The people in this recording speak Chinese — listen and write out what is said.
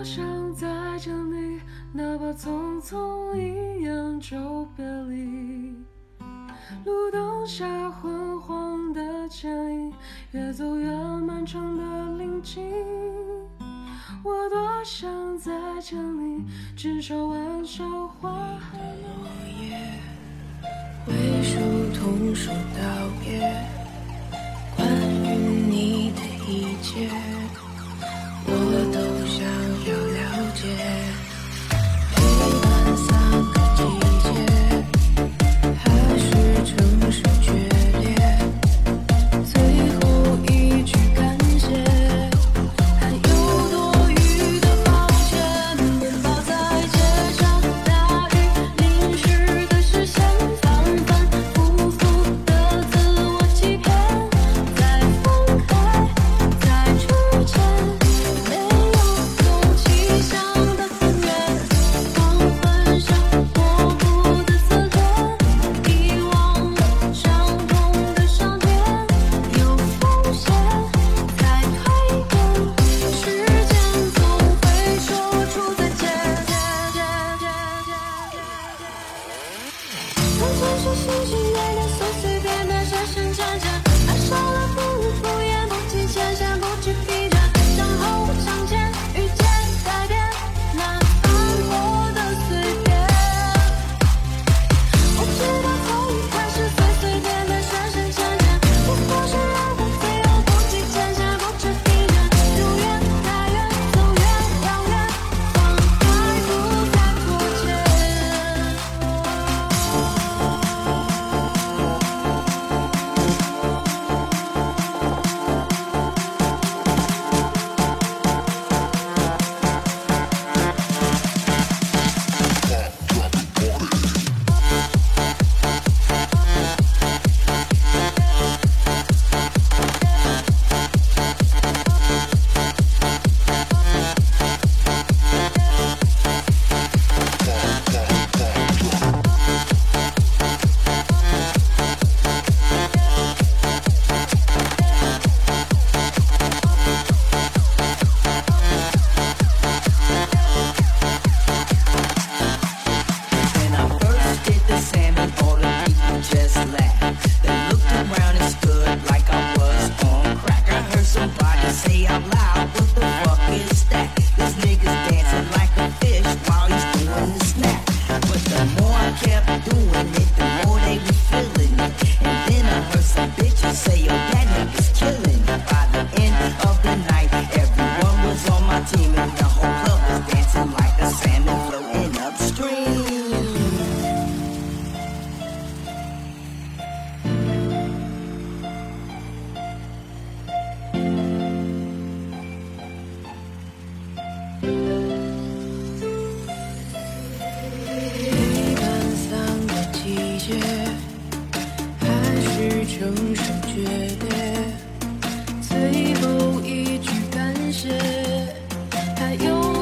多想再见你，哪怕匆匆一眼就别离。路灯下昏黄的剪影，越走越漫长的林径。我多想再见你，至少玩笑话还能。落叶，挥手同说道别，can't be doing it. 决裂最后一句感谢还有